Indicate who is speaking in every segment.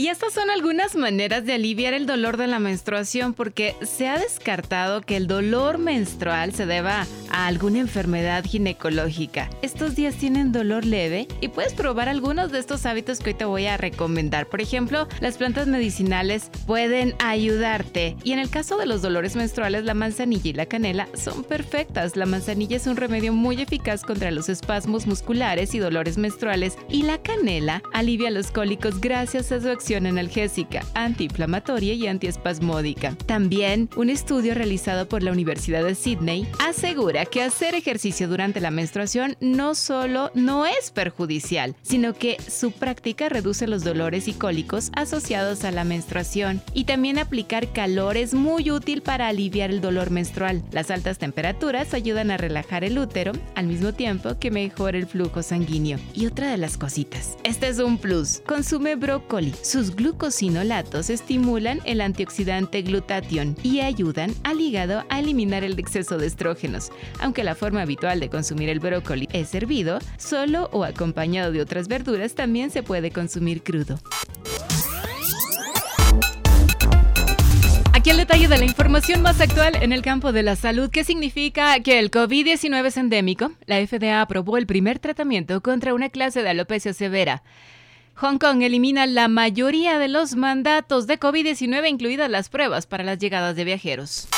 Speaker 1: Y estas son algunas maneras de aliviar el dolor de la menstruación porque se ha descartado que el dolor menstrual se deba a alguna enfermedad ginecológica. Estos días tienen dolor leve y puedes probar algunos de estos hábitos que hoy te voy a recomendar. Por ejemplo, las plantas medicinales pueden ayudarte. Y en el caso de los dolores menstruales, la manzanilla y la canela son perfectas. La manzanilla es un remedio muy eficaz contra los espasmos musculares y dolores menstruales y la canela alivia los cólicos gracias a su acción analgésica, antiinflamatoria y antiespasmódica. También, un estudio realizado por la Universidad de Sydney asegura que hacer ejercicio durante la menstruación no solo no es perjudicial, sino que su práctica reduce los dolores y cólicos asociados a la menstruación. Y también aplicar calor es muy útil para aliviar el dolor menstrual. Las altas temperaturas ayudan a relajar el útero al mismo tiempo que mejora el flujo sanguíneo. Y otra de las cositas, este es un plus. Consume brócoli. Sus glucosinolatos estimulan el antioxidante glutatión y ayudan al hígado a eliminar el exceso de estrógenos. Aunque la forma habitual de consumir el brócoli es hervido, solo o acompañado de otras verduras también se puede consumir crudo. Aquí el detalle de la información más actual en el campo de la salud. ¿Qué significa que el COVID-19 es endémico? La FDA aprobó el primer tratamiento contra una clase de alopecia severa. Hong Kong elimina la mayoría de los mandatos de COVID-19, incluidas las pruebas para las llegadas de viajeros.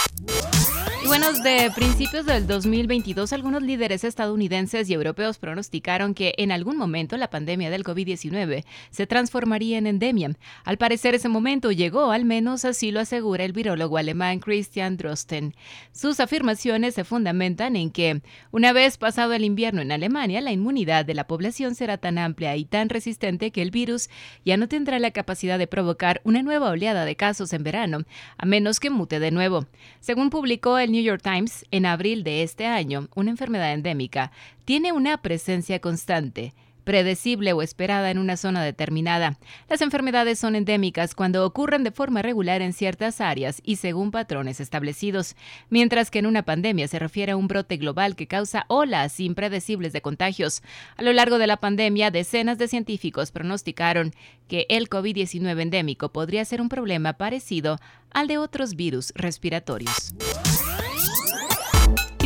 Speaker 1: Y bueno, de principios del 2022, algunos líderes estadounidenses y europeos pronosticaron que en algún momento la pandemia del COVID-19 se transformaría en endemia. Al parecer ese momento llegó, al menos así lo asegura el virólogo alemán Christian Drosten. Sus afirmaciones se fundamentan en que, una vez pasado el invierno en Alemania, la inmunidad de la población será tan amplia y tan resistente que el virus ya no tendrá la capacidad de provocar una nueva oleada de casos en verano, a menos que mute de nuevo. Según publicó el New York Times, en abril de este año, una enfermedad endémica tiene una presencia constante predecible o esperada en una zona determinada. Las enfermedades son endémicas cuando ocurren de forma regular en ciertas áreas y según patrones establecidos, mientras que en una pandemia se refiere a un brote global que causa olas impredecibles de contagios. A lo largo de la pandemia, decenas de científicos pronosticaron que el COVID-19 endémico podría ser un problema parecido al de otros virus respiratorios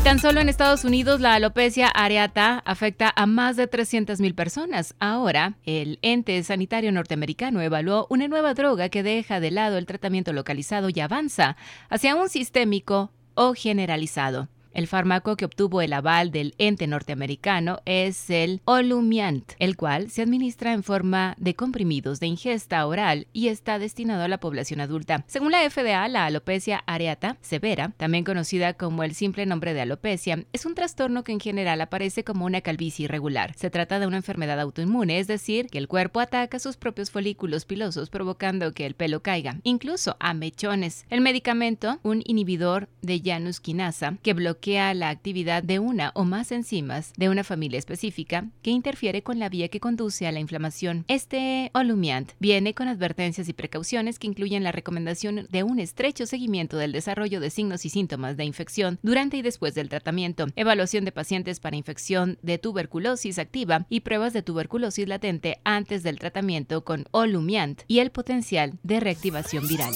Speaker 1: tan solo en Estados Unidos la alopecia areata afecta a más de 300.000 personas. Ahora, el ente sanitario norteamericano evaluó una nueva droga que deja de lado el tratamiento localizado y avanza hacia un sistémico o generalizado. El fármaco que obtuvo el aval del ente norteamericano es el Olumiant, el cual se administra en forma de comprimidos de ingesta oral y está destinado a la población adulta. Según la FDA, la alopecia areata severa, también conocida como el simple nombre de alopecia, es un trastorno que en general aparece como una calvicie irregular. Se trata de una enfermedad autoinmune, es decir, que el cuerpo ataca sus propios folículos pilosos provocando que el pelo caiga, incluso a mechones. El medicamento, un inhibidor de Janus quinasa, que bloquea la actividad de una o más enzimas de una familia específica que interfiere con la vía que conduce a la inflamación. Este Olumiant viene con advertencias y precauciones que incluyen la recomendación de un estrecho seguimiento del desarrollo de signos y síntomas de infección durante y después del tratamiento, evaluación de pacientes para infección de tuberculosis activa y pruebas de tuberculosis latente antes del tratamiento con Olumiant y el potencial de reactivación viral.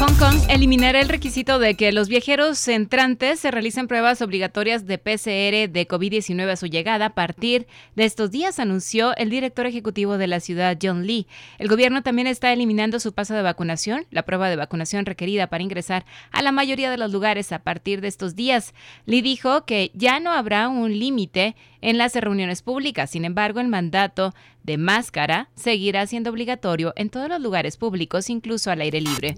Speaker 1: Hong Kong eliminará el requisito de que los viajeros entrantes se realicen pruebas obligatorias de PCR de COVID-19 a su llegada a partir de estos días, anunció el director ejecutivo de la ciudad, John Lee. El gobierno también está eliminando su paso de vacunación, la prueba de vacunación requerida para ingresar a la mayoría de los lugares a partir de estos días. Lee dijo que ya no habrá un límite en las reuniones públicas. Sin embargo, el mandato de máscara seguirá siendo obligatorio en todos los lugares públicos, incluso al aire libre.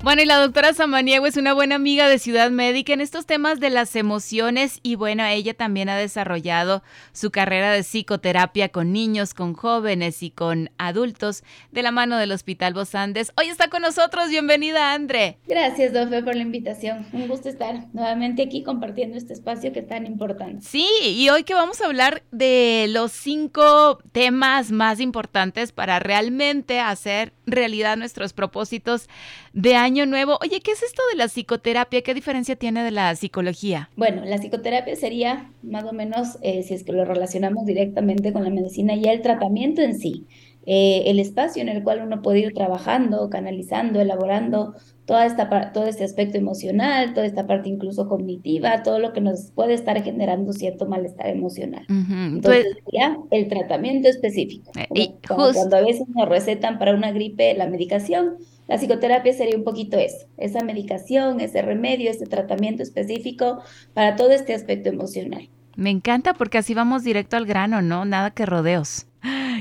Speaker 1: Bueno, y la doctora Samaniego es una buena amiga de Ciudad Médica en estos temas de las emociones y bueno, ella también ha desarrollado su carrera de psicoterapia con niños, con jóvenes y con adultos de la mano del Hospital Bos Andes. Hoy está con nosotros, bienvenida Andre.
Speaker 2: Gracias, Dofe, por la invitación. Un gusto estar nuevamente aquí compartiendo este espacio que es tan importante.
Speaker 1: Sí, y hoy que vamos a hablar de los cinco temas más importantes para realmente hacer realidad nuestros propósitos de año nuevo. Oye, ¿qué es esto de la psicoterapia? ¿Qué diferencia tiene de la psicología?
Speaker 2: Bueno, la psicoterapia sería más o menos, eh, si es que lo relacionamos directamente con la medicina, ya el tratamiento en sí. Eh, el espacio en el cual uno puede ir trabajando, canalizando, elaborando toda esta, todo este aspecto emocional, toda esta parte incluso cognitiva, todo lo que nos puede estar generando cierto malestar emocional. Entonces, ya el tratamiento específico. Eh, cuando a veces nos recetan para una gripe la medicación, la psicoterapia sería un poquito eso, esa medicación, ese remedio, ese tratamiento específico para todo este aspecto emocional.
Speaker 1: Me encanta porque así vamos directo al grano, ¿no? Nada que rodeos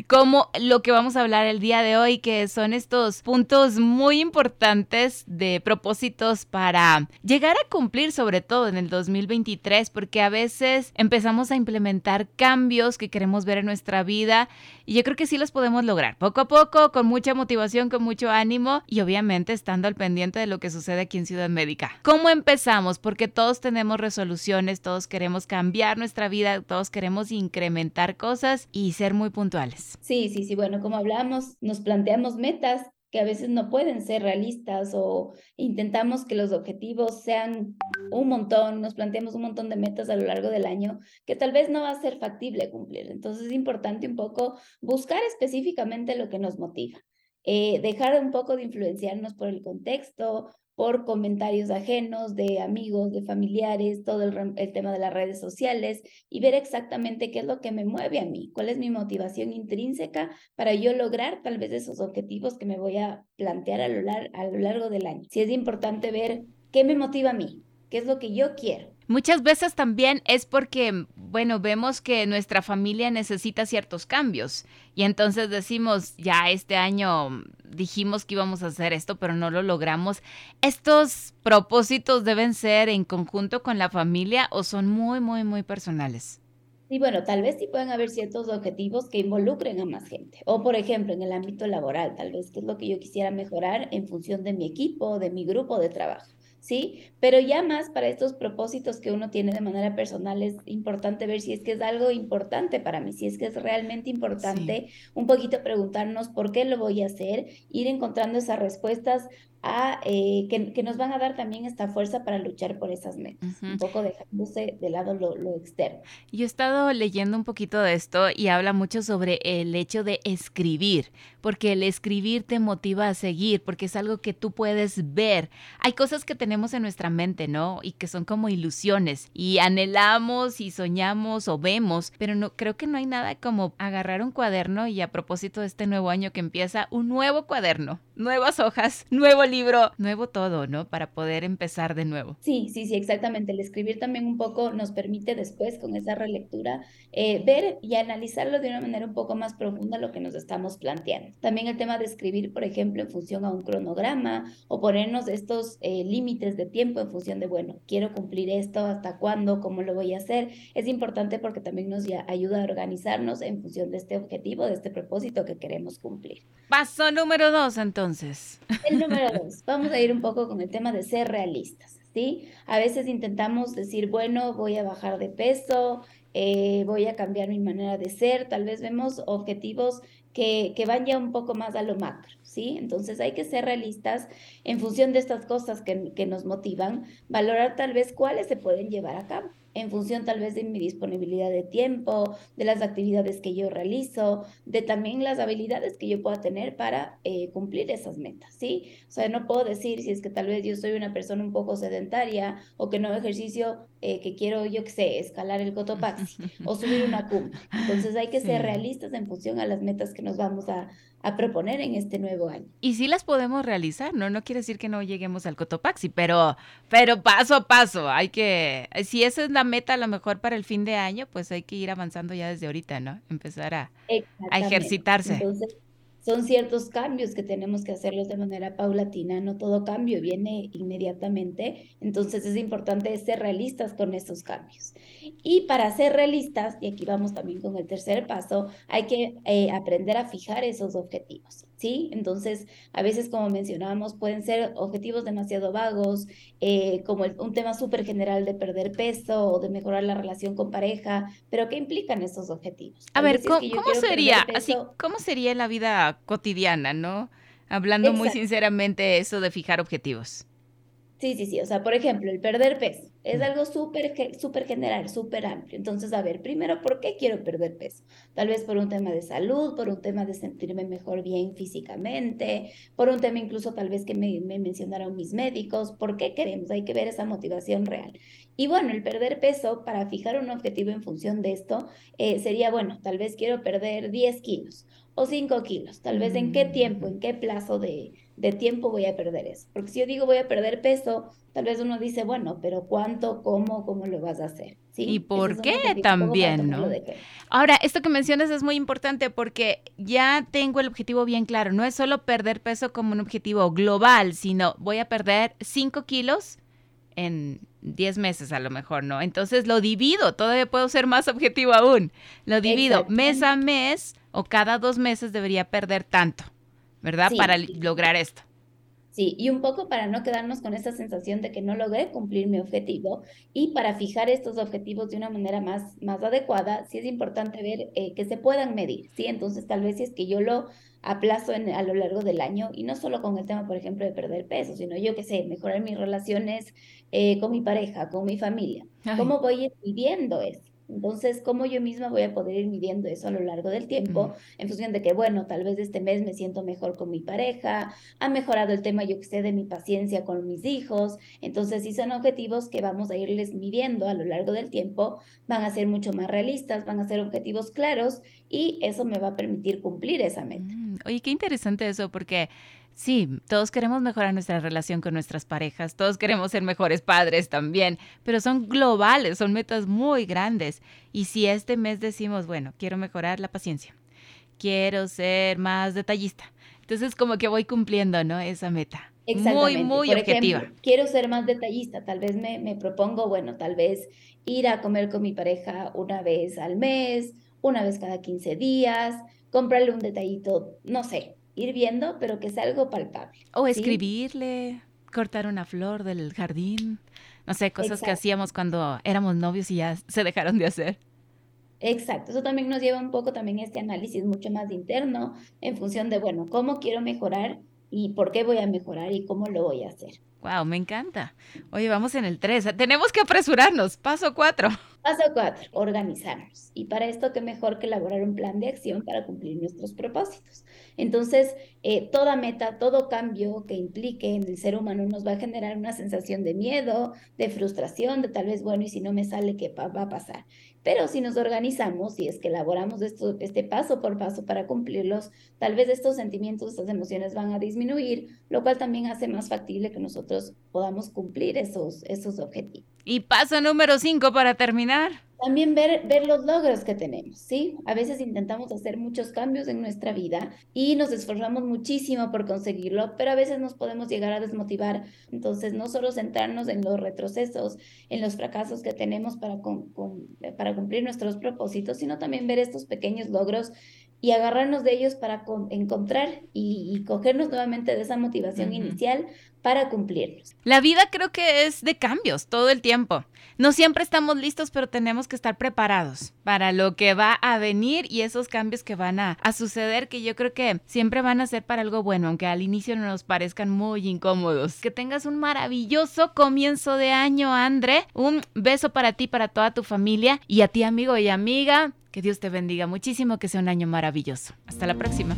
Speaker 1: como lo que vamos a hablar el día de hoy, que son estos puntos muy importantes de propósitos para llegar a cumplir, sobre todo en el 2023, porque a veces empezamos a implementar cambios que queremos ver en nuestra vida y yo creo que sí los podemos lograr, poco a poco, con mucha motivación, con mucho ánimo y obviamente estando al pendiente de lo que sucede aquí en Ciudad Médica. ¿Cómo empezamos? Porque todos tenemos resoluciones, todos queremos cambiar nuestra vida, todos queremos incrementar cosas y ser muy puntuales.
Speaker 2: Sí, sí, sí. Bueno, como hablamos, nos planteamos metas que a veces no pueden ser realistas o intentamos que los objetivos sean un montón, nos planteamos un montón de metas a lo largo del año que tal vez no va a ser factible cumplir. Entonces es importante un poco buscar específicamente lo que nos motiva. Eh, dejar un poco de influenciarnos por el contexto, por comentarios ajenos de amigos, de familiares, todo el, tema de las redes sociales y ver exactamente qué es lo que me mueve a mí, cuál es mi motivación intrínseca para yo lograr tal vez esos objetivos que me voy a plantear a lo, a lo largo del año. Si es importante ver qué me motiva a mí, qué es lo que yo quiero.
Speaker 1: Muchas veces también es porque, bueno, vemos que nuestra familia necesita ciertos cambios y entonces decimos, ya este año dijimos que íbamos a hacer esto, pero no lo logramos. ¿Estos propósitos deben ser en conjunto con la familia o son muy, muy, muy personales?
Speaker 2: Sí, bueno, tal vez sí pueden haber ciertos objetivos que involucren a más gente. O, por ejemplo, en el ámbito laboral, tal vez, que es lo que yo quisiera mejorar en función de mi equipo, de mi grupo de trabajo. ¿Sí? Pero ya más para estos propósitos que uno tiene de manera personal es importante ver si es que es algo importante para mí, si es que es realmente importante, un poquito preguntarnos por qué lo voy a hacer, ir encontrando esas respuestas eh, que, nos van a dar también esta fuerza para luchar por esas metas, un poco dejándose de lado lo, lo, externo.
Speaker 1: Yo he estado leyendo un poquito de esto y habla mucho sobre el hecho de escribir, porque el escribir te motiva a seguir, porque es algo que tú puedes ver. Hay cosas que tenemos en nuestra mente, ¿no? Y que son como ilusiones y anhelamos y soñamos o vemos, pero no creo que no hay nada como agarrar un cuaderno y a propósito de este nuevo año que empieza, un nuevo cuaderno, nuevas hojas, nuevo libro, nuevo todo, ¿no? Para poder empezar de nuevo.
Speaker 2: Sí, sí, sí, exactamente. El escribir también un poco nos permite después, con esa relectura, eh, ver y analizarlo de una manera un poco más profunda lo que nos estamos planteando. También el tema de escribir, por ejemplo, en función a un cronograma o ponernos estos eh, límites de tiempo en función de, bueno, quiero cumplir esto, hasta cuándo, cómo lo voy a hacer. Es importante porque también nos ayuda a organizarnos en función de este objetivo, de este propósito que queremos cumplir.
Speaker 1: Paso número dos, entonces.
Speaker 2: El número vamos a ir un poco con el tema de ser realistas, ¿sí? A veces intentamos decir, bueno, voy a bajar de peso, eh, voy a cambiar mi manera de ser, tal vez vemos objetivos que, que, van ya un poco más a lo macro, ¿sí? Entonces hay que ser realistas en función de estas cosas que, que nos motivan, valorar tal vez cuáles se pueden llevar a cabo en función tal vez de mi disponibilidad de tiempo, de las actividades que yo realizo, de también las habilidades que yo pueda tener para eh, cumplir esas metas, ¿sí? O sea, no puedo decir si es que tal vez yo soy una persona un poco sedentaria o que no ejercicio, eh, que quiero, yo qué sé, escalar el Cotopaxi o subir una cumbre. Entonces hay que ser realistas en función a las metas que nos vamos a, a proponer en este nuevo año.
Speaker 1: Y sí las podemos realizar, ¿no? No quiere decir que no lleguemos al Cotopaxi, pero, pero paso a paso, hay que, si esa es la meta a lo mejor para el fin de año, pues hay que ir avanzando ya desde ahorita, ¿no? Empezar a, a ejercitarse.
Speaker 2: Entonces, son ciertos cambios que tenemos que hacerlos de manera paulatina, no todo cambio viene inmediatamente, entonces es importante ser realistas con estos cambios. Y para ser realistas, y aquí vamos también con el tercer paso, hay que eh, aprender a fijar esos objetivos, ¿sí? Entonces, a veces, como mencionábamos, pueden ser objetivos demasiado vagos, eh, como un tema súper general de perder peso o de mejorar la relación con pareja, pero ¿qué implican esos objetivos?
Speaker 1: A ver, ¿cómo, sería, así, cómo sería la vida cotidiana, no? Hablando muy sinceramente eso de fijar objetivos.
Speaker 2: Sí, sí, sí. O sea, por ejemplo, el perder peso es algo súper súper general, súper amplio. Entonces, a ver, primero, ¿por qué quiero perder peso? Tal vez por un tema de salud, por un tema de sentirme mejor bien físicamente, por un tema incluso tal vez que me, mencionaron mis médicos. ¿Por qué queremos? Hay que ver esa motivación real. Y bueno, el perder peso, para fijar un objetivo en función de esto, eh, sería, bueno, tal vez quiero perder 10 kilos o 5 kilos. Tal vez en qué tiempo, en qué plazo de de tiempo voy a perder eso. Porque si yo digo voy a perder peso, tal vez uno dice, bueno, pero ¿cuánto, cómo, cómo lo vas a hacer? ¿Sí?
Speaker 1: ¿Y por qué también, no? Ahora, esto que mencionas es muy importante porque ya tengo el objetivo bien claro. No es solo perder peso como un objetivo global, sino voy a perder 5 kilos en 10 meses a lo mejor, ¿no? Entonces lo divido, todavía puedo ser más objetivo aún. Lo divido mes a mes o cada dos meses debería perder tanto. ¿verdad? Para lograr esto.
Speaker 2: Sí, y un poco para no quedarnos con esa sensación de que no logré cumplir mi objetivo y para fijar estos objetivos de una manera más, más adecuada, sí es importante ver eh, que se puedan medir, ¿sí? Entonces, tal vez si es que yo lo aplazo en, a lo largo del año y no solo con el tema, por ejemplo, de perder peso, sino yo que sé, mejorar mis relaciones eh, con mi pareja, con mi familia. ¿Cómo voy viviendo eso? Entonces, ¿cómo yo misma voy a poder ir midiendo eso a lo largo del tiempo? En función de que, bueno, tal vez este mes me siento mejor con mi pareja, ha mejorado el tema, yo que sé, de mi paciencia con mis hijos. Entonces, si son objetivos que vamos a irles midiendo a lo largo del tiempo, van a ser mucho más realistas, van a ser objetivos claros y eso me va a permitir cumplir esa meta.
Speaker 1: Mm, oye, qué interesante eso, porque Sí, todos queremos mejorar nuestra relación con nuestras parejas, todos queremos ser mejores padres también, pero son globales, son metas muy grandes. Y si este mes decimos, bueno, quiero mejorar la paciencia, quiero ser más detallista, entonces como que voy cumpliendo, ¿no? Esa meta. Muy, muy objetiva.
Speaker 2: quiero ser más detallista, tal vez me, me propongo, bueno, tal vez ir a comer con mi pareja una vez al mes, una vez cada 15 días, comprarle un detallito, no sé, ir viendo, pero que sea algo palpable.
Speaker 1: O escribirle, cortar una flor del jardín, no sé, cosas que hacíamos cuando éramos novios y ya se dejaron de hacer.
Speaker 2: Exacto, eso también nos lleva un poco también a este análisis mucho más interno en función de, bueno, cómo quiero mejorar y por qué voy a mejorar y cómo lo voy a hacer.
Speaker 1: Wow, me encanta. Oye, vamos en el 3. Tenemos que apresurarnos. Paso 4.
Speaker 2: Paso 4. Organizarnos. Y para esto, qué mejor que elaborar un plan de acción para cumplir nuestros propósitos. Entonces, eh, toda meta, todo cambio que implique en el ser humano nos va a generar una sensación de miedo, de frustración, de tal vez, bueno, y si no me sale, ¿qué va a pasar? Pero si nos organizamos y es que elaboramos este paso por paso para cumplirlos, tal vez estos sentimientos, estas emociones van a disminuir, lo cual también hace más factible que nosotros podamos cumplir esos, esos objetivos.
Speaker 1: Y paso número cinco para terminar.
Speaker 2: También ver, ver los logros que tenemos, ¿sí? A veces intentamos hacer muchos cambios en nuestra vida y nos esforzamos muchísimo por conseguirlo, pero a veces nos podemos llegar a desmotivar. Entonces, no solo centrarnos en los retrocesos, en los fracasos que tenemos para, para cumplir nuestros propósitos, sino también ver estos pequeños logros y agarrarnos de ellos para encontrar y, cogernos nuevamente de esa motivación inicial para cumplirlos.
Speaker 1: La vida creo que es de cambios todo el tiempo. No siempre estamos listos, pero tenemos que estar preparados para lo que va a venir y esos cambios que van a, a suceder, que yo creo que siempre van a ser para algo bueno, aunque al inicio no nos parezcan muy incómodos. Que tengas un maravilloso comienzo de año, André. Un beso para ti, para toda tu familia y a ti, amigo y amiga. Que Dios te bendiga muchísimo, que sea un año maravilloso. Hasta la próxima.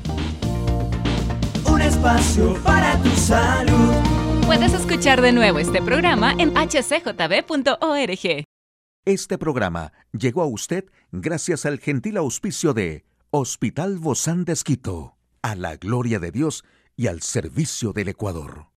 Speaker 3: Un espacio para tu salud.
Speaker 1: Puedes escuchar de nuevo este programa en hcjb.org.
Speaker 4: Este programa llegó a usted gracias al gentil auspicio de Hospital Bozán de Esquito, a la gloria de Dios y al servicio del Ecuador.